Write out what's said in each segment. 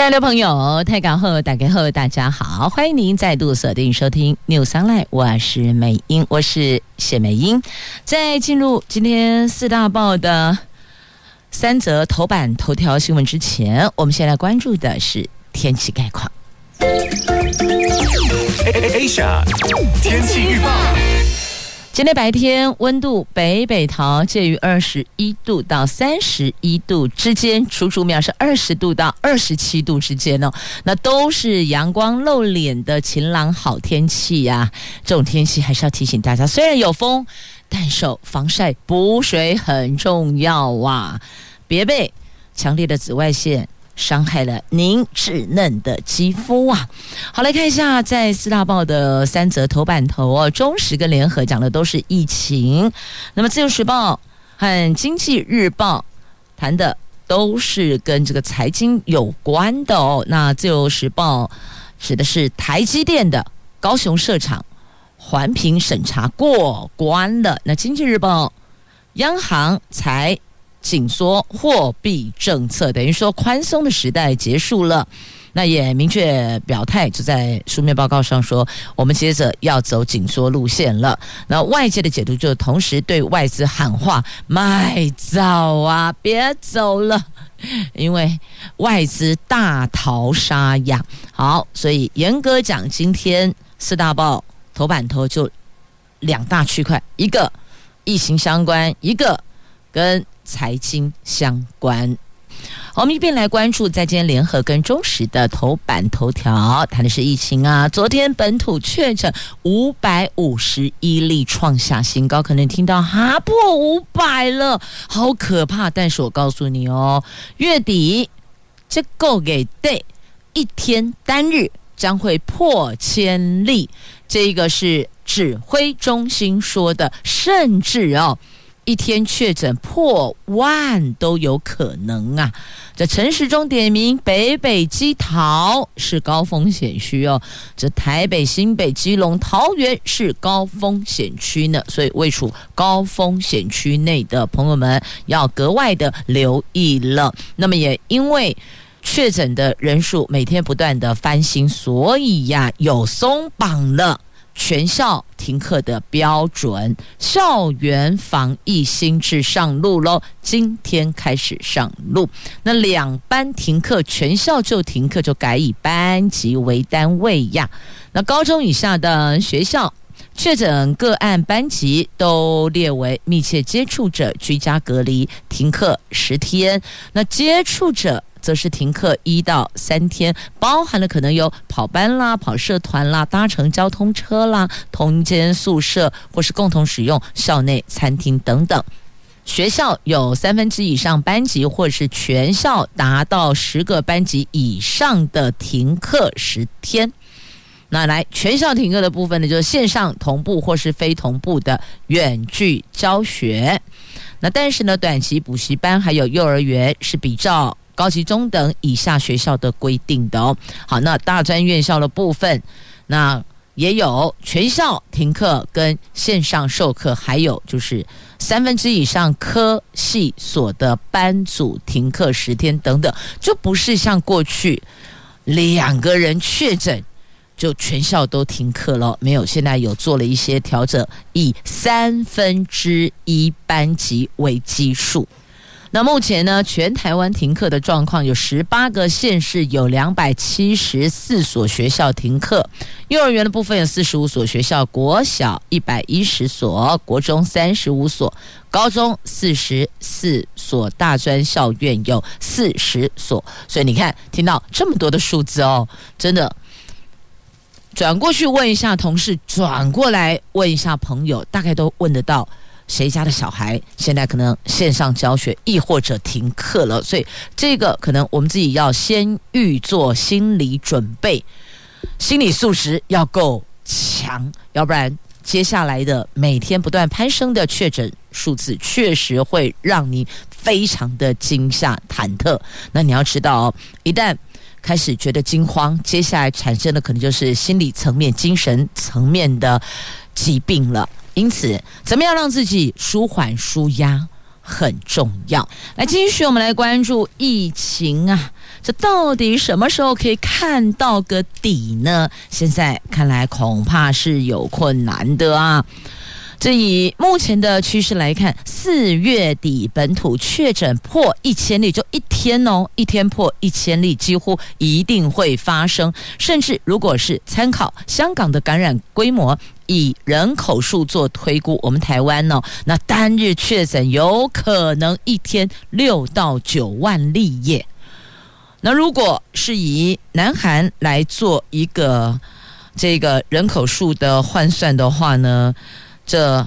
亲爱的朋友，泰港后打开后，大家好，欢迎您再度锁定收听 News Online，我是美英，我是谢美英。在进入今天四大报的三则头版头条新闻之前，我们先来关注的是天气概况。Asia 天气预报。今天白天温度北北桃介于二十一度到三十一度之间，楚楚苗是二十度到二十七度之间哦，那都是阳光露脸的晴朗好天气呀、啊。这种天气还是要提醒大家，虽然有风，但是防晒补水很重要啊，别被强烈的紫外线。伤害了您稚嫩的肌肤啊！好，来看一下，在四大报的三则头版头哦，中时跟联合讲的都是疫情，那么自由时报和经济日报谈的都是跟这个财经有关的哦。那自由时报指的是台积电的高雄设厂环评审查过关了，那经济日报央行才。紧缩货币政策，等于说宽松的时代结束了，那也明确表态，就在书面报告上说，我们接着要走紧缩路线了。那外界的解读就同时对外资喊话：卖早啊，别走了，因为外资大逃杀呀。好，所以严格讲，今天四大报头版头就两大区块，一个疫情相关，一个跟。财经相关，我们一边来关注在今天联合跟中时的头版头条，谈的是疫情啊。昨天本土确诊五百五十一例，创下新高，可能听到哈破五百了，好可怕。但是我告诉你哦，月底这够给对，一天单日将会破千例，这个是指挥中心说的，甚至哦。一天确诊破万都有可能啊！这陈时中点名北北基桃是高风险区哦，这台北、新北、基隆、桃园是高风险区呢，所以位处高风险区内的朋友们要格外的留意了。那么也因为确诊的人数每天不断的翻新，所以呀有松绑了。全校停课的标准，校园防疫新制上路喽！今天开始上路。那两班停课，全校就停课，就改以班级为单位呀。那高中以下的学校，确诊个案班级都列为密切接触者，居家隔离，停课十天。那接触者。则是停课一到三天，包含了可能有跑班啦、跑社团啦、搭乘交通车啦、同间宿舍或是共同使用校内餐厅等等。学校有三分之以上班级或是全校达到十个班级以上的停课十天。那来全校停课的部分呢，就是线上同步或是非同步的远距教学。那但是呢，短期补习班还有幼儿园是比照。高级中等以下学校的规定的哦，好，那大专院校的部分，那也有全校停课跟线上授课，还有就是三分之以上科系所的班组停课十天等等，就不是像过去两个人确诊就全校都停课了，没有，现在有做了一些调整，以三分之一班级为基数。那目前呢，全台湾停课的状况有十八个县市，有两百七十四所学校停课。幼儿园的部分有四十五所学校，国小一百一十所，国中三十五所，高中四十四所，大专校院有四十所。所以你看，听到这么多的数字哦，真的转过去问一下同事，转过来问一下朋友，大概都问得到。谁家的小孩现在可能线上教学，亦或者停课了？所以这个可能我们自己要先预做心理准备，心理素质要够强，要不然接下来的每天不断攀升的确诊数字，确实会让你非常的惊吓忐忑。那你要知道哦，一旦开始觉得惊慌，接下来产生的可能就是心理层面、精神层面的疾病了。因此，怎么样让自己舒缓、舒压很重要。来，继续我们来关注疫情啊。这到底什么时候可以看到个底呢？现在看来恐怕是有困难的啊。这以目前的趋势来看，四月底本土确诊破一千例，就一天哦，一天破一千例，几乎一定会发生。甚至如果是参考香港的感染规模，以人口数做推估，我们台湾呢，那单日确诊有可能一天六到九万例耶。那如果是以南韩来做一个这个人口数的换算的话呢，这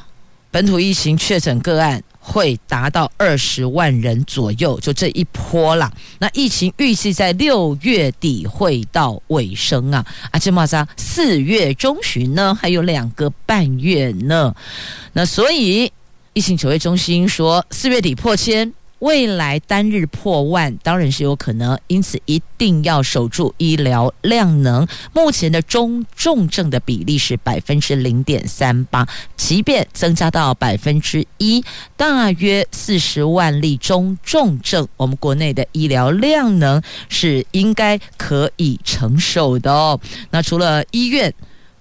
本土疫情确诊个案会达到二十万人左右，就这一波啦。那疫情预计在六月底会到尾声啊，啊，这么着四月中旬呢，还有两个半月呢。那所以疫情指挥中心说，四月底破千。未来单日破万当然是有可能，因此一定要守住医疗量能。目前的中重症的比例是百分之零点三八，即便增加到百分之一，大约四十万例中重症，我们国内的医疗量能是应该可以承受的哦。那除了医院。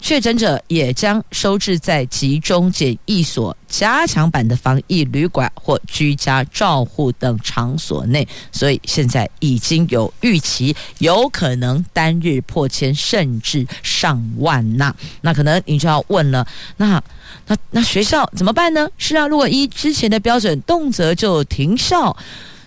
确诊者也将收治在集中检疫所、加强版的防疫旅馆或居家照护等场所内，所以现在已经有预期，有可能单日破千，甚至上万呐。那可能你就要问了，那那那学校怎么办呢？是啊，如果依之前的标准，动辄就停校。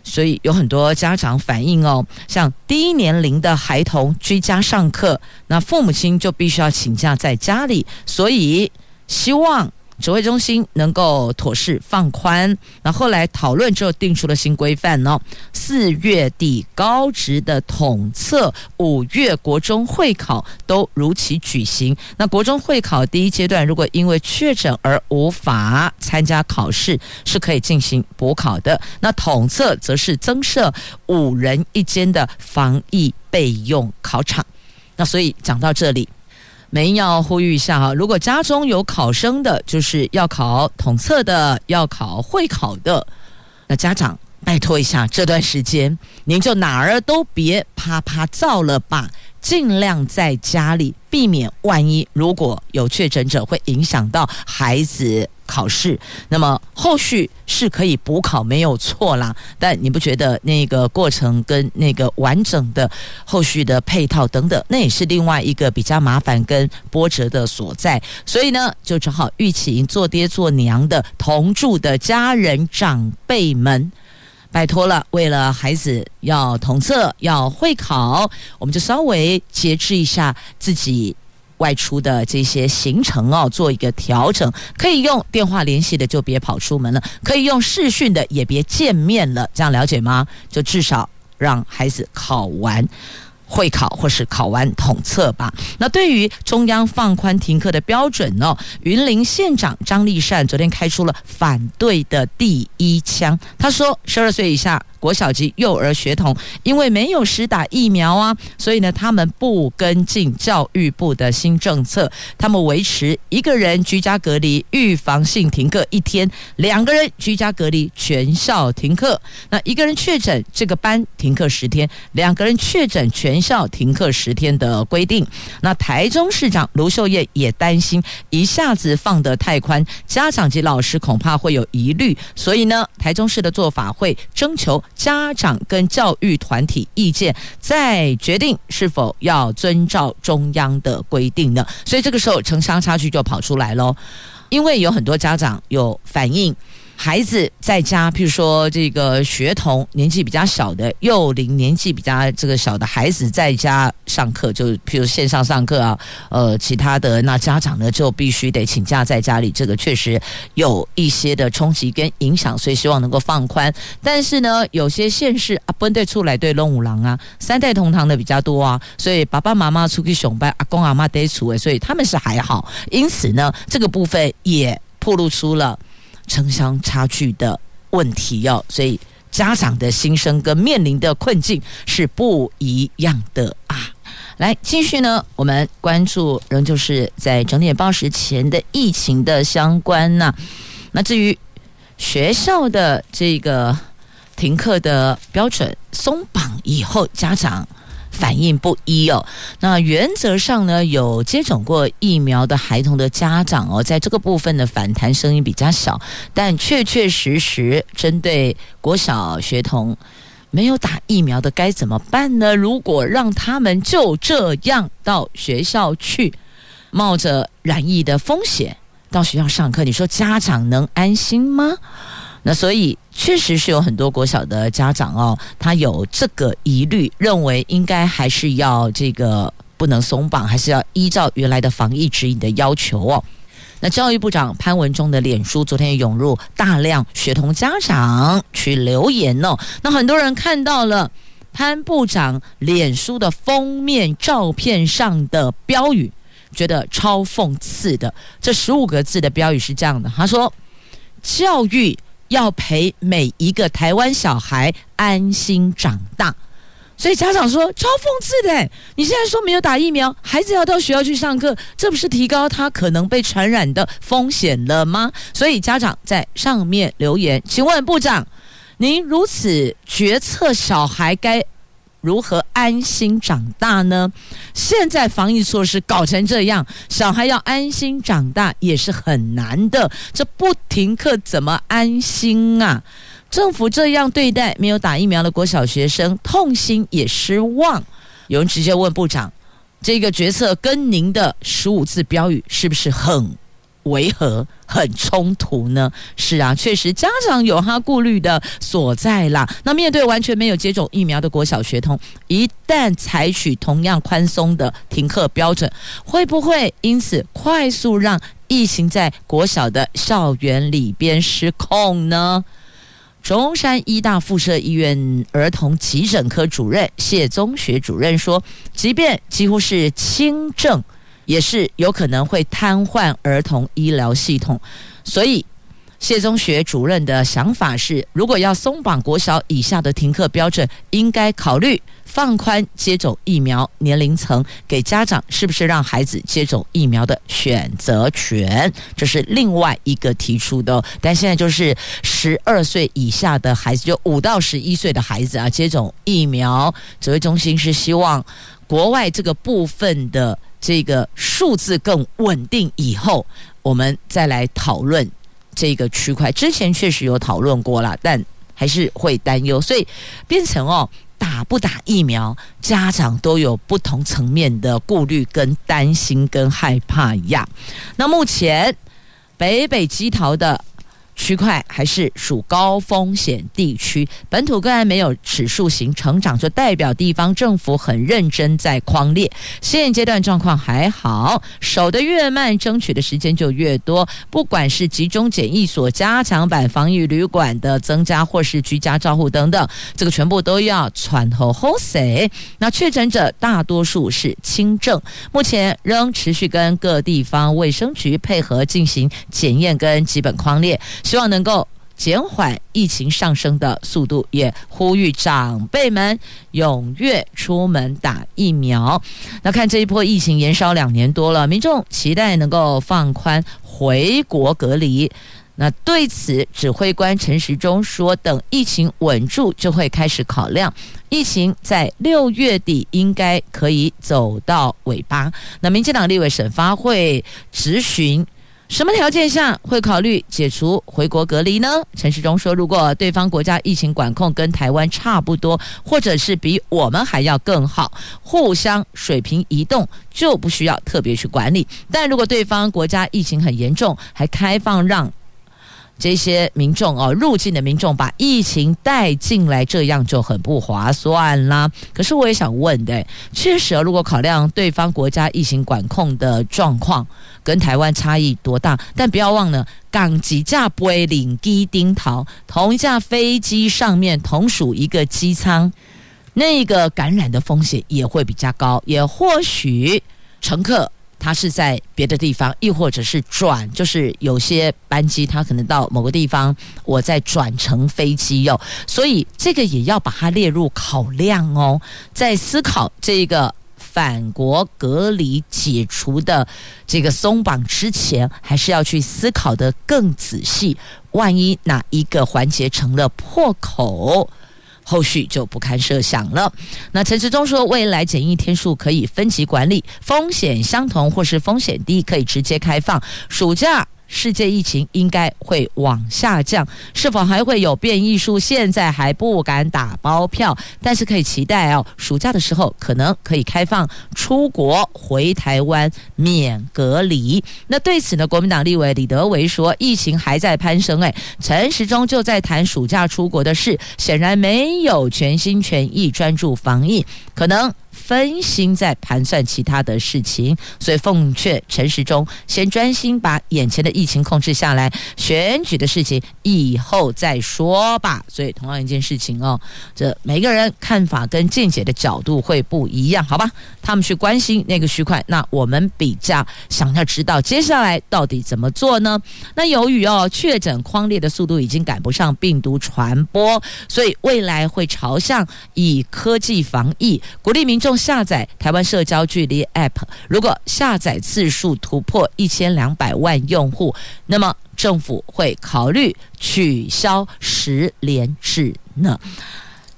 所以有很多家长反映哦，像低年龄的孩童居家上课，那父母亲就必须要请假在家里，所以希望。指挥中心能够妥适放宽，那后来讨论之后定出了新规范哦。四月底高职的统测，五月国中会考都如期举行。那国中会考第一阶段，如果因为确诊而无法参加考试，是可以进行补考的。那统测则是增设五人一间的防疫备用考场。那所以讲到这里。没要呼吁一下哈，如果家中有考生的，就是要考统测的，要考会考的，那家长拜托一下，这段时间您就哪儿都别啪啪照了吧。尽量在家里，避免万一如果有确诊者会影响到孩子考试，那么后续是可以补考没有错啦。但你不觉得那个过程跟那个完整的后续的配套等等，那也是另外一个比较麻烦跟波折的所在。所以呢，就只好预请做爹做娘的同住的家人长辈们。拜托了，为了孩子要统测、要会考，我们就稍微节制一下自己外出的这些行程哦，做一个调整。可以用电话联系的就别跑出门了，可以用视讯的也别见面了，这样了解吗？就至少让孩子考完。会考或是考完统测吧。那对于中央放宽停课的标准呢？云林县长张丽善昨天开出了反对的第一枪。他说，十二岁以下。国小级幼儿学童因为没有施打疫苗啊，所以呢，他们不跟进教育部的新政策，他们维持一个人居家隔离，预防性停课一天；两个人居家隔离，全校停课。那一个人确诊，这个班停课十天；两个人确诊，全校停课十天的规定。那台中市长卢秀燕也担心一下子放得太宽，家长及老师恐怕会有疑虑，所以呢，台中市的做法会征求。家长跟教育团体意见，再决定是否要遵照中央的规定呢？所以这个时候城乡差距就跑出来喽，因为有很多家长有反映，孩子在家，譬如说这个学童年纪比较小的幼龄年纪比较这个小的孩子在家上课，就譬如线上上课啊，呃，其他的那家长呢就必须得请假在家里，这个确实有一些的冲击跟影响，所以希望能够放宽。但是呢，有些县市啊，不对出来对龙五郎啊，三代同堂的比较多啊，所以爸爸妈妈出去上班，阿公阿妈得出，所以他们是还好。因此呢，这个部分也暴露出了。城乡差距的问题哦，所以家长的心声跟面临的困境是不一样的啊。来，继续呢，我们关注仍旧是在整点报时前的疫情的相关呐、那至于学校的这个停课的标准松绑以后，家长。反应不一哦。那原则上呢，有接种过疫苗的孩童的家长哦，在这个部分的反弹声音比较小，但确确实实针对国小学童没有打疫苗的该怎么办呢？如果让他们就这样到学校去，冒着染疫的风险到学校上课，你说家长能安心吗？那所以确实是有很多国小的家长哦，他有这个疑虑，认为应该还是要这个不能松绑，还是要依照原来的防疫指引的要求哦。那教育部长潘文忠的脸书昨天涌入大量学童家长去留言哦，那很多人看到了潘部长脸书的封面照片上的标语，觉得超讽刺的。这十五个字的标语是这样的，他说：“教育。”要陪每一个台湾小孩安心长大，所以家长说超讽刺的。你现在说没有打疫苗，孩子要到学校去上课，这不是提高他可能被传染的风险了吗？所以家长在上面留言，请问部长，您如此决策，小孩该如何安心长大呢？现在防疫措施搞成这样，小孩要安心长大也是很难的。这不停课怎么安心啊？政府这样对待没有打疫苗的国小学生，痛心也失望。有人直接问部长，这个决策跟您的十五字标语是不是很违和、很冲突呢？是啊，确实家长有他顾虑的所在啦。那面对完全没有接种疫苗的国小学童，一旦采取同样宽松的停课标准，会不会因此快速让疫情在国小的校园里边失控呢？中山医大附设医院儿童急诊科主任谢宗学主任说，即便几乎是轻症。也是有可能会瘫痪儿童医疗系统，所以谢宗学主任的想法是，如果要松绑国小以下的停课标准，应该考虑放宽接种疫苗年龄层，给家长是不是让孩子接种疫苗的选择权？这是另外一个提出的。但现在就是十二岁以下的孩子，就五到十一岁的孩子啊，接种疫苗。指挥中心是希望国外这个部分的。这个数字更稳定以后，我们再来讨论这个区块。之前确实有讨论过了，但还是会担忧，所以变成哦，打不打疫苗，家长都有不同层面的顾虑、跟担心、跟害怕一样。那目前北北基桃的。区块还是属高风险地区，本土个案没有指数型成长，就代表地方政府很认真在框列。现阶段状况还好，守得越慢，争取的时间就越多。不管是集中检疫所加强版防疫旅馆的增加，或是居家照护等等，这个全部都要喘吼吼谁？那确诊者大多数是轻症，目前仍持续跟各地方卫生局配合进行检验跟基本框列。希望能够减缓疫情上升的速度，也呼吁长辈们踊跃出门打疫苗。那看这一波疫情延烧两年多了，民众期待能够放宽回国隔离。那对此，指挥官陈时中说，等疫情稳住，就会开始考量。疫情在六月底应该可以走到尾巴。那民进党立委审发会质询。什么条件下会考虑解除回国隔离呢？陈世忠说，如果对方国家疫情管控跟台湾差不多，或者是比我们还要更好，互相水平移动，就不需要特别去管理。但如果对方国家疫情很严重，还开放让这些民众哦，入境的民众把疫情带进来，这样就很不划算啦。可是我也想问的，确实，如果考量对方国家疫情管控的状况跟台湾差异多大，但不要忘了，港机架不会领机丁桃，同一架飞机上面同属一个机舱，那个感染的风险也会比较高，也或许乘客。他是在别的地方，亦或者是转，就是有些班机他可能到某个地方，我再转乘飞机哟、哦，所以这个也要把它列入考量哦。在思考这个返国隔离解除的这个松绑之前，还是要去思考得更仔细。万一哪一个环节成了破口？后续就不堪设想了。那陈时中说，未来检疫天数可以分级管理，风险相同或是风险低，可以直接开放。暑假。世界疫情应该会往下降，是否还会有变异数？现在还不敢打包票，但是可以期待哦。暑假的时候可能可以开放出国回台湾免隔离。那对此呢，国民党立委李德维说，疫情还在攀升，哎，陈时中就在谈暑假出国的事，显然没有全心全意专注防疫，可能。分心在盘算其他的事情，所以奉劝陈时中先专心把眼前的疫情控制下来，选举的事情以后再说吧。所以同样一件事情哦，这每个人看法跟见解的角度会不一样，好吧？他们去关心那个区块，那我们比较想要知道接下来到底怎么做呢？那由于哦确诊匡列的速度已经赶不上病毒传播，所以未来会朝向以科技防疫，鼓励民众。下载台湾社交距离 App，如果下载次数突破一千两百万用户，那么政府会考虑取消十连制呢。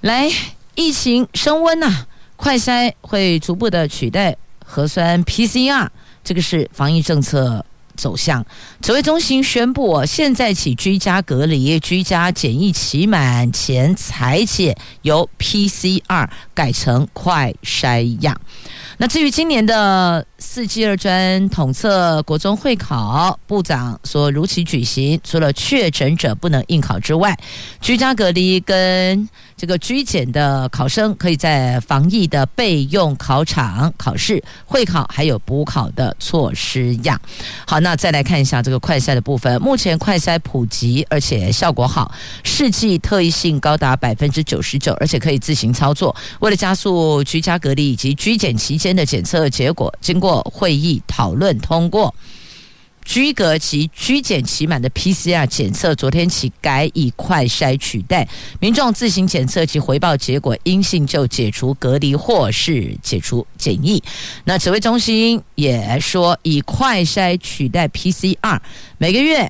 来，疫情升温呐、快筛会逐步的取代核酸 PCR，这个是防疫政策。走向指挥中心宣布，现在起居家隔离、居家检疫期满前裁剪，由 PCR 改成快筛样。那至于今年的四技二专统测国中会考，部长说如期举行，除了确诊者不能应考之外，居家隔离跟这个居检的考生可以在防疫的备用考场考试，会考还有补考的措施样。好，那再来看一下这个快筛的部分。目前快筛普及，而且效果好，试剂特异性高达百分之九十九，而且可以自行操作。为了加速居家隔离以及居检期间的检测结果，经过会议讨论通过。居隔及居检期满的 PCR 检测，昨天起改以快筛取代。民众自行检测及回报结果阴性就解除隔离或是解除检疫。那指挥中心也说，以快筛取代 PCR，每个月。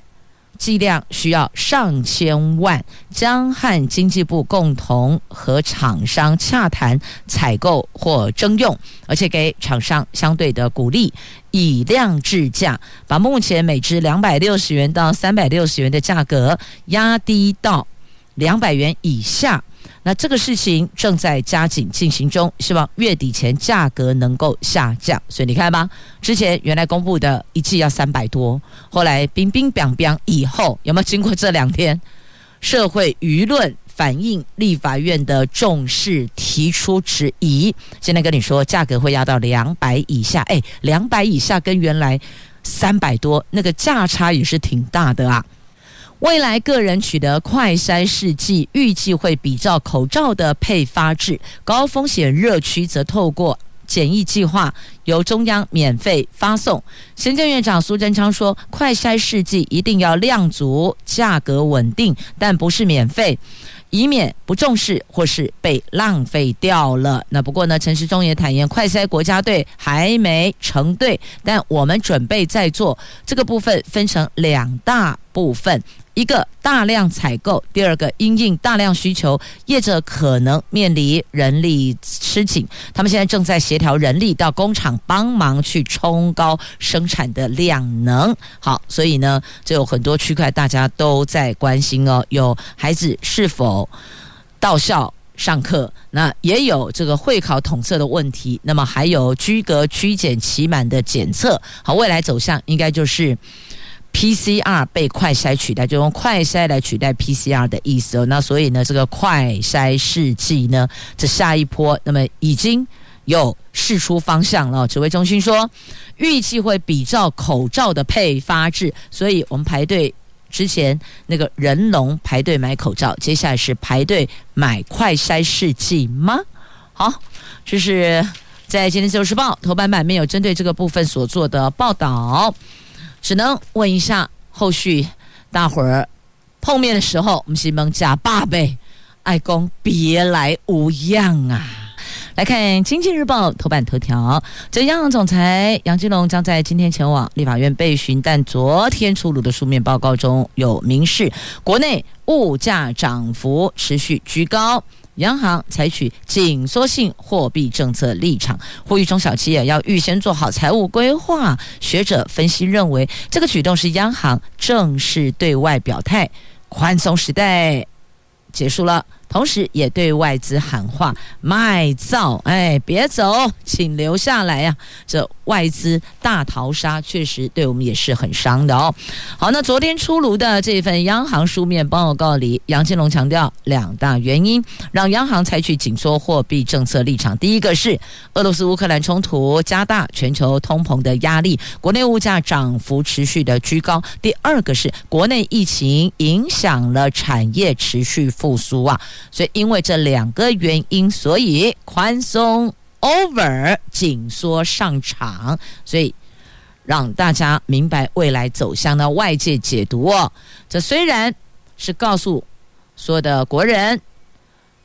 剂量需要上千万，江汉经济部共同和厂商洽谈采购或征用，而且给厂商相对的鼓励，以量制价，把目前每支两百六十元到三百六十元的价格压低到两百元以下。那这个事情正在加紧进行中，希望月底前价格能够下降。所以你看吧，之前原来公布的一季要三百多，后来冰冰冰冰以后有没有经过这两天社会舆论反映立法院的重视，提出质疑？现在跟你说价格会压到两百以下，哎，两百以下跟原来三百多那个价差也是挺大的啊。未来个人取得快筛试剂，预计会比照口罩的配发制，高风险热区则透过检疫计划由中央免费发送。行政院长苏贞昌说，快筛试剂一定要量足，价格稳定，但不是免费。以免不重视或是被浪费掉了。那不过呢，陈时中也坦言，快筛国家队还没成队，但我们准备在做。这个部分分成两大部分。一个大量采购，第二个因应大量需求，业者可能面临人力吃紧，他们现在正在协调人力到工厂帮忙去冲高生产的量能。好，所以呢，就有很多区块大家都在关心哦，有孩子是否到校上课，那也有这个会考统测的问题，那么还有居隔居检期满的检测。好，未来走向应该就是。PCR 被快筛取代，就用快筛来取代 PCR 的意思哦。那所以呢，这个快筛试剂呢，这下一波，那么已经有试出方向了。指挥中心说，预计会比照口罩的配发制，所以我们排队。之前那个人龙排队买口罩，接下来是排队买快筛试剂吗？好，这是在今天《自由时报》头版版面有针对这个部分所做的报道，只能问一下后续大伙儿碰面的时候，我们西蒙假爸呗，爱公别来无恙啊！来看《经济日报》头版头条，这央总裁杨金龙将在今天前往立法院备询，但昨天出炉的书面报告中有明示，国内物价涨幅持续居高，央行采取紧缩性货币政策立场，呼吁中小企业要预先做好财务规划。学者分析认为，这个举动是央行正式对外表态，宽松时代结束了。同时，也对外资喊话卖造，哎，别走，请留下来呀、这外资大逃杀，确实对我们也是很伤的哦。好，那昨天出炉的这份央行书面报告里，杨金龙强调两大原因，让央行采取紧缩货币政策立场。第一个是俄罗斯乌克兰冲突加大全球通膨的压力，国内物价涨幅持续的居高；第二个是国内疫情影响了产业持续复苏啊。所以，因为这两个原因，所以宽松 over 紧缩上场，所以让大家明白未来走向的外界解读哦。这虽然是告诉所有的国人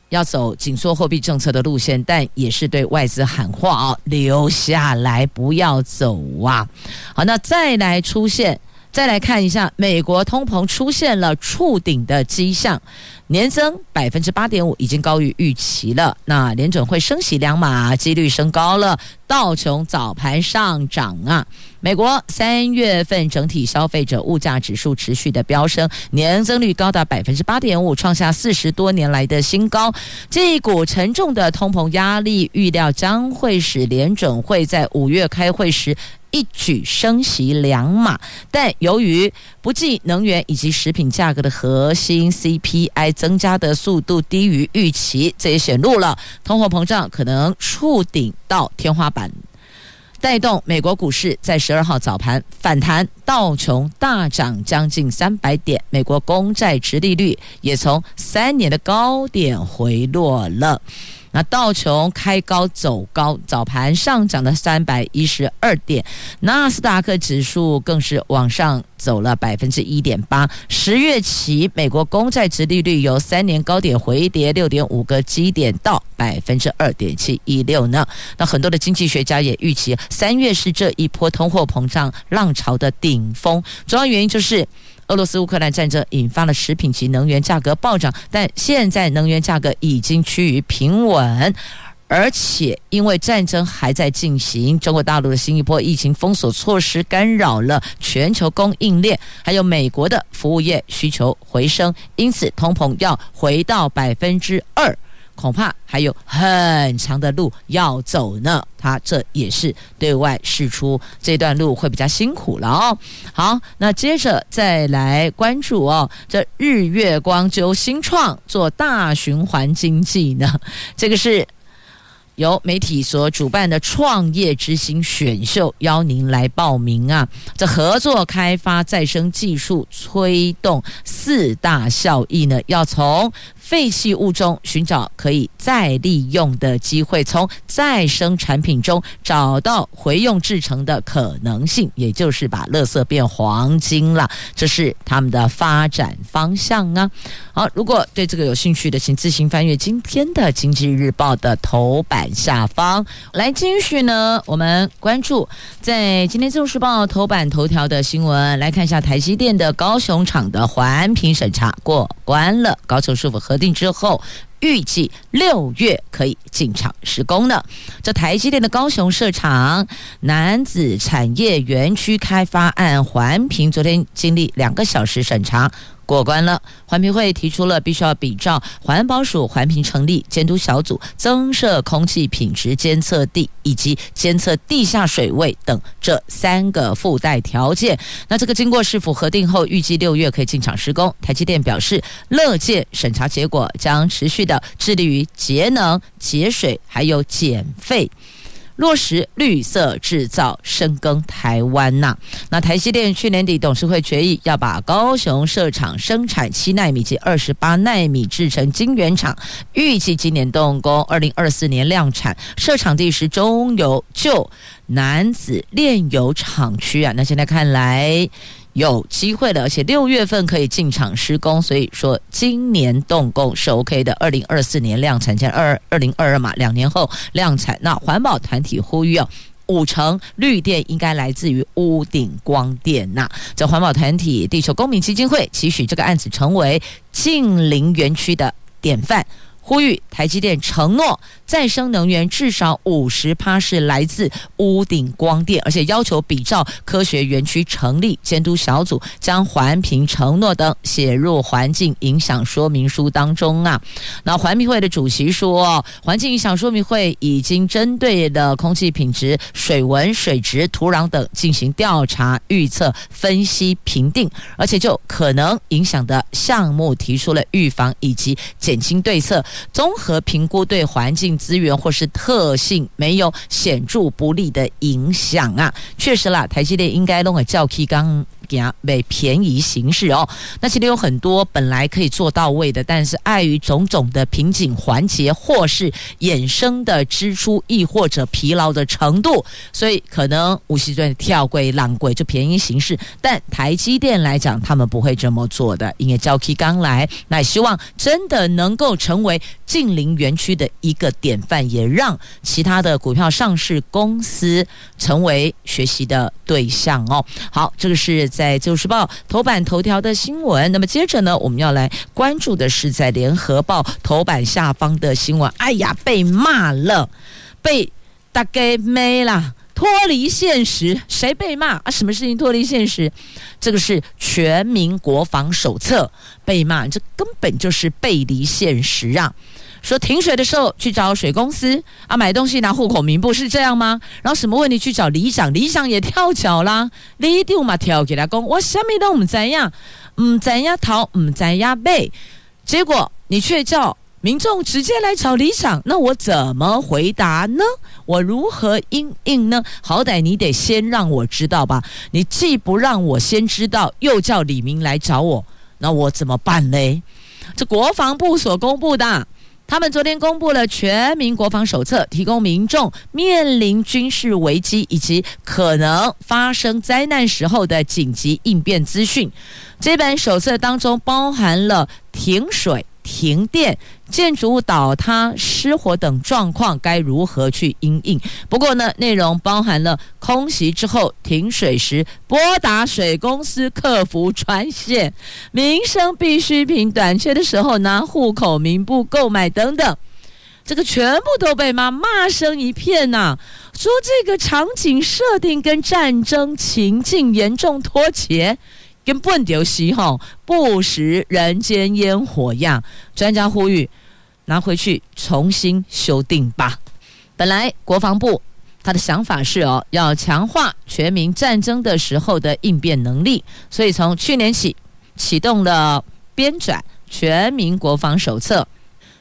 要走紧缩货币政策的路线，但也是对外资喊话哦，留下来不要走啊。好，那再来出现。再来看一下，美国通膨出现了触顶的迹象，年增百分之八点五，已经高于预期了。那联准会升息两码，几率升高了。道琼早盘上涨啊！美国三月份整体消费者物价指数持续的飙升，年增率高达百分之八点五，创下四十多年来的新高。这一股沉重的通膨压力，预料将会使联准会在五月开会时。一举升息两码，但由于不计能源以及食品价格的核心 CPI 增加的速度低于预期，这也显露了通货膨胀可能触顶到天花板，带动美国股市在十二号早盘反弹，道琼大涨将近三百点，美国公债殖利率也从三年的高点回落了。那道琼开高走高，早盘上涨了三百一十二点，纳斯达克指数更是往上走了百分之一点八。十月起，美国公债殖利率由三年高点回跌六点五个基点到百分之二点七一六呢。那很多的经济学家也预期，三月是这一波通货膨胀浪潮的顶峰，主要原因就是。俄罗斯乌克兰战争引发了食品及能源价格暴涨，但现在能源价格已经趋于平稳，而且因为战争还在进行，中国大陆的新一波疫情封锁措施干扰了全球供应链，还有美国的服务业需求回升，因此通膨要回到百分之二。恐怕还有很长的路要走呢，他这也是对外示出这段路会比较辛苦了哦。好，那接着再来关注哦，这日月光揪新创做大循环经济呢，这个是。由媒体所主办的创业之星选秀，邀您来报名啊！这合作开发再生技术，推动四大效益呢，要从废弃物中寻找可以再利用的机会，从再生产品中找到回用制成的可能性，也就是把垃圾变黄金了。这是他们的发展方向啊！好，如果对这个有兴趣的，请自行翻阅今天的《经济日报》的头版下方。来继续呢，我们关注在今天《自由时报》头版头条的新闻，来看一下台积电的高雄厂的环评审查过关了，高雄是否核定之后，预计六月可以进场施工呢。这台积电的高雄设厂男子产业园区开发案环评，昨天经历两个小时审查过关了。环评会提出了必须要比照环保署环评成立监督小组，增设空气品质监测地以及监测地下水位等这三个附带条件。那这个经过市府核定后，预计六月可以进场施工。台积电表示，乐见审查结果，将持续的致力于节能、节水还有减废。落实绿色制造，深耕台湾呐。那台积电去年底董事会决议，要把高雄设厂生产七纳米及二十八纳米制成晶圆厂，预计今年动工，二零二四年量产。设厂地是中油旧男子炼油厂区啊。那现在看来。有机会的，而且六月份可以进场施工，所以说今年动工是 OK 的。二零二四年量产，前二二零二二嘛，两年后量产。那环保团体呼吁哦，五成绿电应该来自于屋顶光电。那这环保团体地球公民基金会期许这个案子成为近邻园区的典范。呼吁台积电承诺再生能源至少五十趴是来自屋顶光电，而且要求比照科学园区成立监督小组，将环评承诺等写入环境影响说明书当中啊。那环评会的主席说，环境影响说明会已经针对的空气品质、水文、水质、土壤等进行调查、预测、分析、评定，而且就可能影响的项目提出了预防以及减轻对策。综合评估对环境资源或是特性没有显著不利的影响啊，确实啦，台积电应该弄个叫 K 刚。给啊，被便宜行事哦，那其实有很多本来可以做到位的，但是碍于种种的瓶颈环节或是衍生的支出，亦或者疲劳的程度，所以可能无锡在跳轨、浪轨就便宜行事。但台积电来讲，他们不会这么做的，因为交期刚来，那希望真的能够成为近邻园区的一个典范，也让其他的股票上市公司成为学习的对象哦。好，这个是在。《旧时报》头版头条的新闻，那么接着呢，我们要来关注的是在《联合报》头版下方的新闻。哎呀，被骂了，被大概没了，脱离现实。谁被骂啊？什么事情脱离现实？这个是《全民国防手册》被骂，这根本就是背离现实啊！说停水的时候去找水公司啊，买东西拿户口名簿是这样吗？然后什么问题去找里长，里长也跳脚啦，里长嘛跳起来讲，我什么都唔知样，唔知样逃，唔知样背，结果你却叫民众直接来找李长，那我怎么回答呢？我如何应应呢？好歹你得先让我知道吧，你既不让我先知道，又叫李明来找我，那我怎么办呢？这国防部所公布的。他们昨天公布了《全民国防手册》，提供民众面临军事危机以及可能发生灾难时候的紧急应变资讯。这本手册当中包含了停水。停电、建筑物倒塌、失火等状况该如何去应应？不过呢，内容包含了空袭之后停水时拨打水公司客服专线、民生必需品短缺的时候拿户口名簿购买等等，这个全部都被骂，骂声一片呐、说这个场景设定跟战争情境严重脱节。跟笨丢西吼，不食人间烟火样。专家呼吁，拿回去重新修订吧。本来国防部他的想法是哦，要强化全民战争的时候的应变能力，所以从去年起启动了编纂全民国防手册。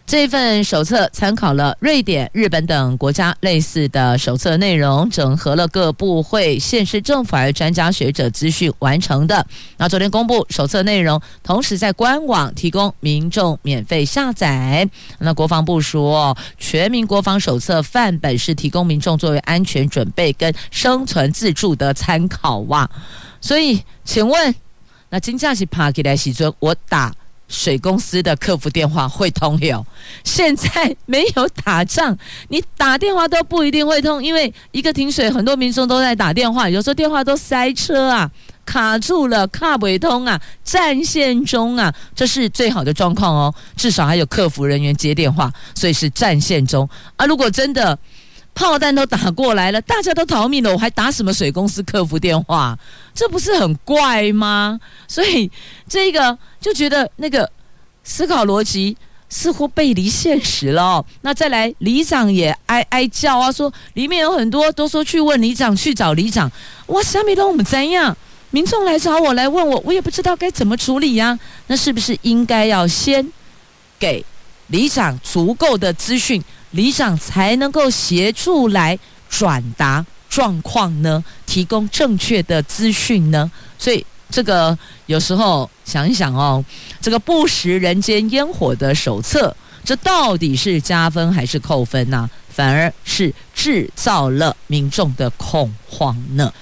这份手册参考了瑞典、日本等国家类似的手册内容，整合了各部会、县市政府还有专家学者资讯完成的。那昨天公布手册内容，同时在官网提供民众免费下载。那国防部说，全民国防手册范本是提供民众作为安全准备跟生存自助的参考哇。所以，请问，那金价是爬起来时阵，我打。水公司的客服电话会通有，现在没有打仗，你打电话都不一定会通，因为一个停水，很多民众都在打电话，有时候电话都塞车啊，卡住了，卡不通啊，战线中啊，这是最好的状况哦，至少还有客服人员接电话，所以是战线中啊。如果真的炮弹都打过来了，大家都逃命了，我还打什么水公司客服电话？这不是很怪吗？所以这个就觉得那个思考逻辑似乎背离现实了哦。那再来，里长也哀哀叫啊，说里面有很多都说去问里长，去找里长。哇，虾米都我们怎样？民众来找我来问我，我也不知道该怎么处理呀。那是不是应该要先给里长足够的资讯？里长才能够协助来转达状况呢，提供正确的资讯呢。所以这个有时候想一想哦，这个不食人间烟火的手册，这到底是加分还是扣分呢？反而是制造了民众的恐慌呢。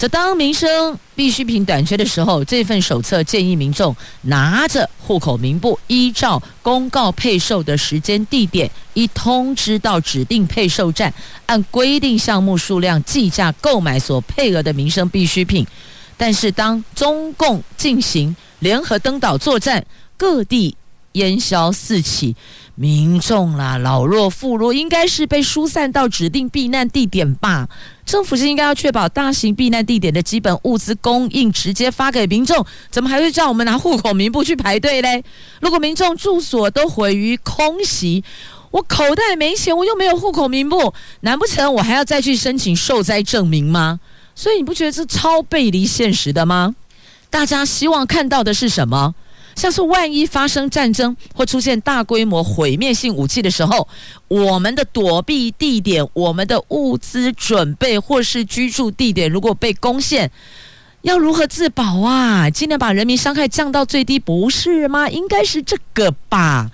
这当民生必需品短缺的时候，这份手册建议民众拿着户口名簿，依照公告配售的时间地点，一通知到指定配售站，按规定项目数量计价购买所配额的民生必需品。但是当中共进行联合登岛作战，各地烟硝四起。民众啦，老弱妇孺应该是被疏散到指定避难地点吧？政府是应该要确保大型避难地点的基本物资供应，直接发给民众，怎么还会叫我们拿户口名簿去排队嘞？如果民众住所都毁于空袭，我口袋没钱，我又没有户口名簿，难不成我还要再去申请受灾证明吗？所以你不觉得这超背离现实的吗？大家希望看到的是什么？像是万一发生战争或出现大规模毁灭性武器的时候，我们的躲避地点、我们的物资准备或是居住地点如果被攻陷，要如何自保啊？尽量把人民伤害降到最低，不是吗？应该是这个吧。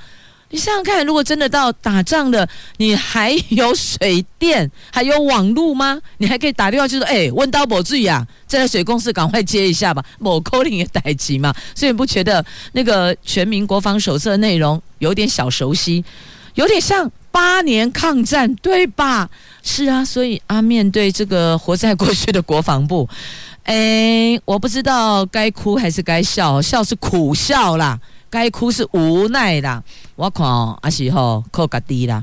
你想想看，如果真的到打仗了，你还有水电，还有网路吗？你还可以打电话就说：“哎，问到某注意啊，在水公司赶快接一下吧。”某口令也待急嘛，所以你不觉得那个全民国防手册的内容有点小熟悉，有点像八年抗战，对吧？是啊，所以啊，面对这个活在过去的国防部，哎，我不知道该哭还是该笑，笑是苦笑啦。该哭是无奈啦，我看阿时候扣个低啦。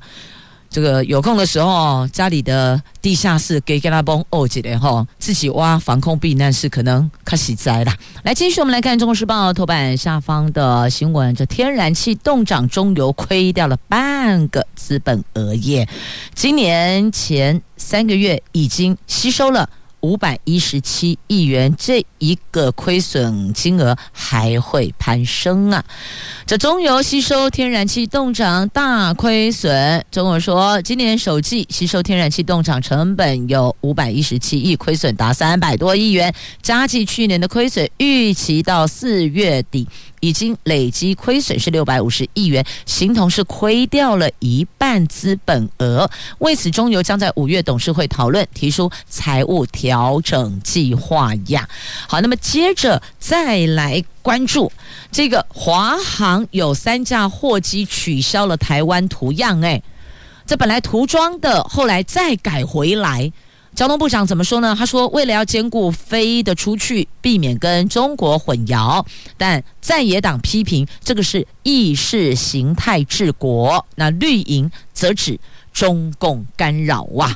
这个有空的时候，家里的地下室给给他帮哦起来哈，自己挖防空避难室可能开始灾啦。来，继续我们来看《中国时报》头版下方的新闻：这天然气冻涨，中油亏掉了半个资本额业。今年前三个月已经吸收了。五百一十七亿元，这一个亏损金额还会攀升啊！这中油吸收天然气冻涨大亏损。中油说，今年首季吸收天然气冻涨成本有五百一十七亿，亏损达三百多亿元，加计去年的亏损，预期到四月底。已经累积亏损是六百五十亿元，形同是亏掉了一半资本额。为此，中油将在五月董事会讨论，提出财务调整计划呀。好那么接着再来关注这个华航有三架货机取消了台湾图样，哎，这本来涂装的，后来再改回来。交通部长怎么说呢？他说，为了要兼顾飞得出去，避免跟中国混淆，但在野党批评这个是意识形态治国，那绿营则指中共干扰啊。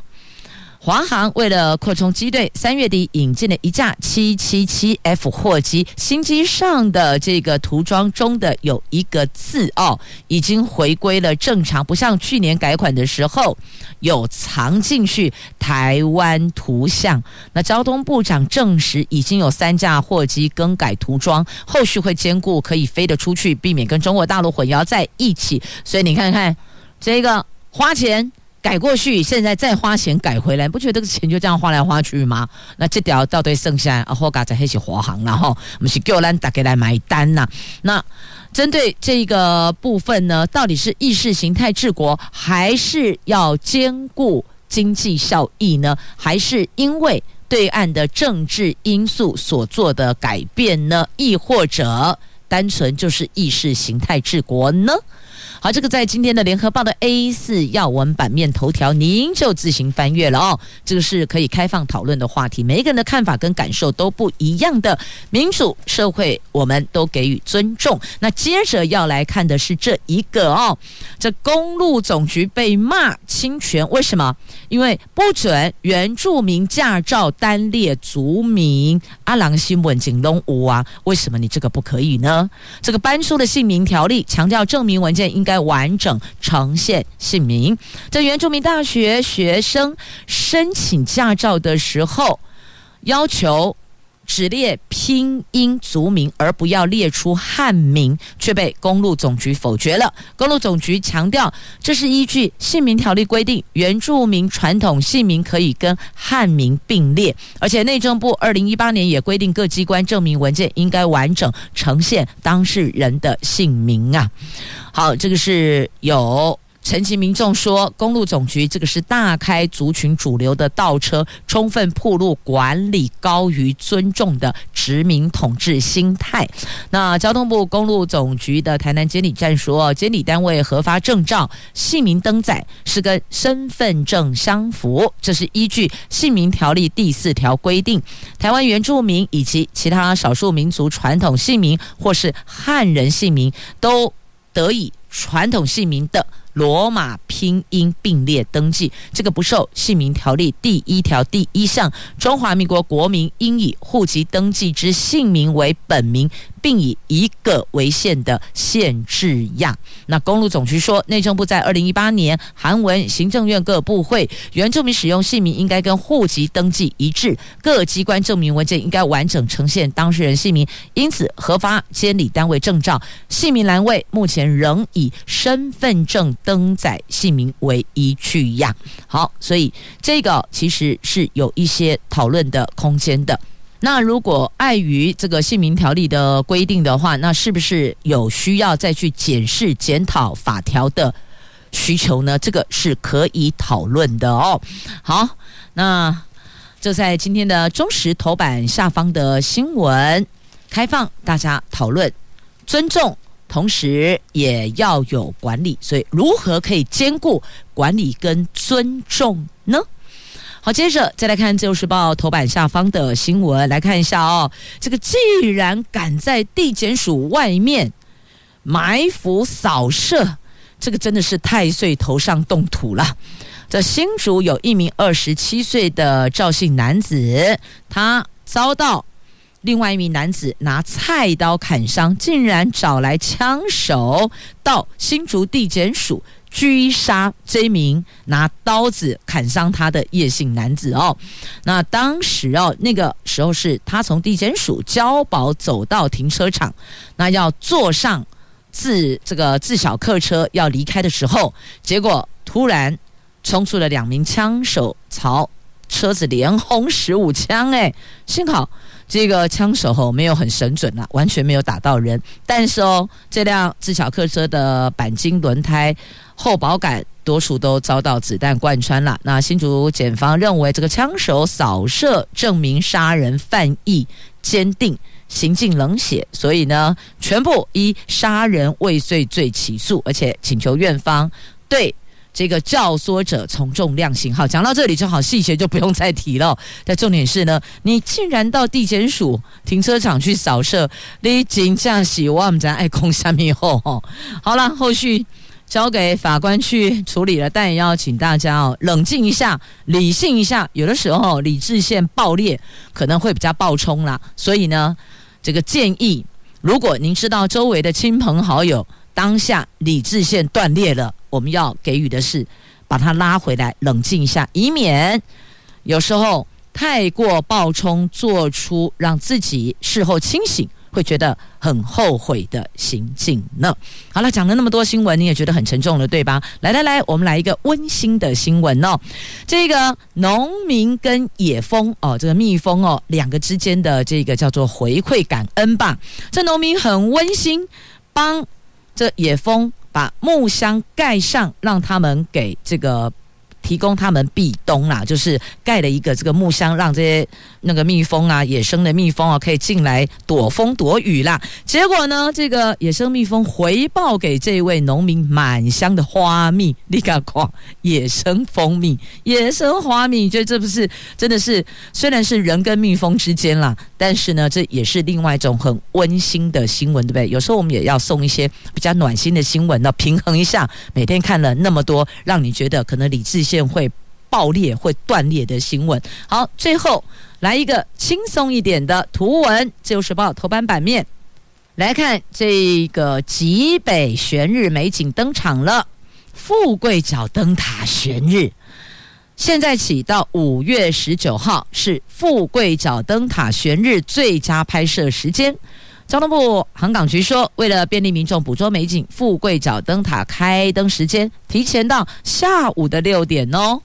华航为了扩充机队，三月底引进了一架七七七 F 货机，新机上的这个涂装中的有一个字哦，已经回归了正常，不像去年改款的时候有藏进去台湾图像。那交通部长证实，已经有三架货机更改涂装，后续会兼顾可以飞得出去，避免跟中国大陆混淆在一起。所以你看看这个花钱。改过去，现在再花钱改回来，不觉得这个钱就这样花来花去吗？那这条到底剩下啊，或嘎在黑起华航，然后我们是叫咱大家来买单呐。那针对这个部分呢，到底是意识形态治国，还是要兼顾经济效益呢？还是因为对岸的政治因素所做的改变呢？亦或者单纯就是意识形态治国呢？好，这个在今天的联合报的 A 四要闻版面头条，您就自行翻阅了哦。这个是可以开放讨论的话题，每一个人的看法跟感受都不一样的民主社会，我们都给予尊重。那接着要来看的是这一个哦，这公路总局被骂侵权，为什么？因为不准原住民驾照单列族名，阿郎新闻景东吴啊，为什么你这个不可以呢？这个搬出的姓名条例强调证明文件应。该完整呈现姓名。在原住民大学学生申请驾照的时候，要求只列拼音族名，而不要列出汉名，却被公路总局否决了。公路总局强调，这是依据姓名条例规定，原住民传统姓名可以跟汉名并列。而且内政部二零一八年也规定，各机关证明文件应该完整呈现当事人的姓名啊。好，这个是有陈其民众说，公路总局这个是大开族群主流的倒车，充分暴露管理高于尊重的殖民统治心态。那交通部公路总局的台南监理站说，监理单位核发证照姓名登载是跟身份证相符，这是依据姓名条例第四条规定，台湾原住民以及其他少数民族传统姓名或是汉人姓名都。得以传统姓名的罗马拼音并列登记，这个不受姓名条例第一条第一项，中华民国国民应以户籍登记之姓名为本名。并以一个为限的限制样。那公路总局说，内政部在二零一八年函文行政院各部会，原住民使用姓名应该跟户籍登记一致，各机关证明文件应该完整呈现当事人姓名，因此核发监理单位证照，姓名栏位目前仍以身份证登载姓名为依据样。好，所以这个其实是有一些讨论的空间的。那如果碍于这个姓名条例的规定的话，那是不是有需要再去检视检讨法条的需求呢？这个是可以讨论的哦。好，那就在今天的中时头版下方的新闻，开放大家讨论，尊重，同时也要有管理，所以如何可以兼顾管理跟尊重呢？好，接着再来看《自由时报》头版下方的新闻，来看一下哦。这个既然敢在地检署外面埋伏扫射，这个真的是太岁头上动土了。这新竹有一名二十七岁的赵姓男子，他遭到另外一名男子拿菜刀砍伤，竟然找来枪手到新竹地检署。狙杀这名拿刀子砍伤他的叶姓男子哦，那当时哦，那个时候是他从地检署交保走到停车场，那要坐上自这个自小客车要离开的时候，结果突然冲出了两名枪手，朝车子连轰十五枪，哎，幸好。这个枪手吼没有很神准了，完全没有打到人。但是哦，这辆自小客车的钣金轮胎后保杆多数都遭到子弹贯穿了。那新竹检方认为，这个枪手扫射证明杀人犯意坚定，行径冷血，所以呢，全部依杀人未遂罪起诉，而且请求院方对。这个教唆者从重量刑，好，讲到这里就好，细节就不用再提了。但重点是呢，你竟然到地检署停车场去扫射，你真正是我们在爱空下面后，好了，后续交给法官去处理了。但也要请大家哦，冷静一下，理性一下。有的时候理智线爆裂可能会比较爆冲啦。所以呢，这个建议，如果您知道周围的亲朋好友当下理智线断裂了。我们要给予的是把他拉回来，冷静一下，以免有时候太过暴冲，做出让自己事后清醒会觉得很后悔的行径呢。好了，讲了那么多新闻，你也觉得很沉重了，对吧？来来来，我们来一个温馨的新闻哦。这个农民跟野蜂哦，这个蜜蜂哦，两个之间的这个叫做回馈感恩吧。这农民很温馨，帮这野蜂。把木箱盖上，让他们给这个提供他们避冬啦，就是盖了一个这个木箱，让这些那个蜜蜂啊，野生的蜜蜂啊，可以进来躲风躲雨啦。结果呢，这个野生蜜蜂回报给这位农民满箱的花蜜，你看看，野生蜂蜜、野生花蜜，你觉得这不是真的是？虽然是人跟蜜蜂之间啦，但是呢，这也是另外一种很温馨的新闻，对不对？有时候我们也要送一些比较暖心的新闻，呢平衡一下。每天看了那么多，让你觉得可能理智些线会爆裂、会断裂的新闻。好，最后来一个轻松一点的图文，《自由时报》头版版面来看这个极北悬日美景登场了，富贵角灯塔悬日。现在起到五月十九号是富贵角灯塔悬日最佳拍摄时间。交通部航港局说，为了便利民众捕捉美景，富贵角灯塔开灯时间提前到下午的六点哦。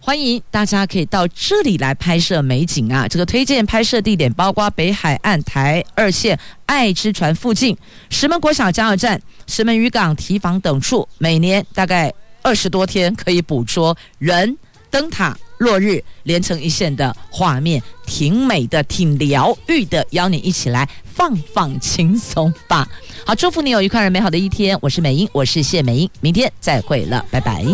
欢迎大家可以到这里来拍摄美景啊！这个推荐拍摄地点包括北海岸台二线爱之船附近、石门国小加油站、石门渔港堤防等处，每年大概二十多天可以捕捉人。灯塔落日连成一线的画面，挺美的，挺疗愈的，邀你一起来放放轻松吧。好，祝福你有愉快而美好的一天。我是美英，我是谢美英，明天再会了，拜拜。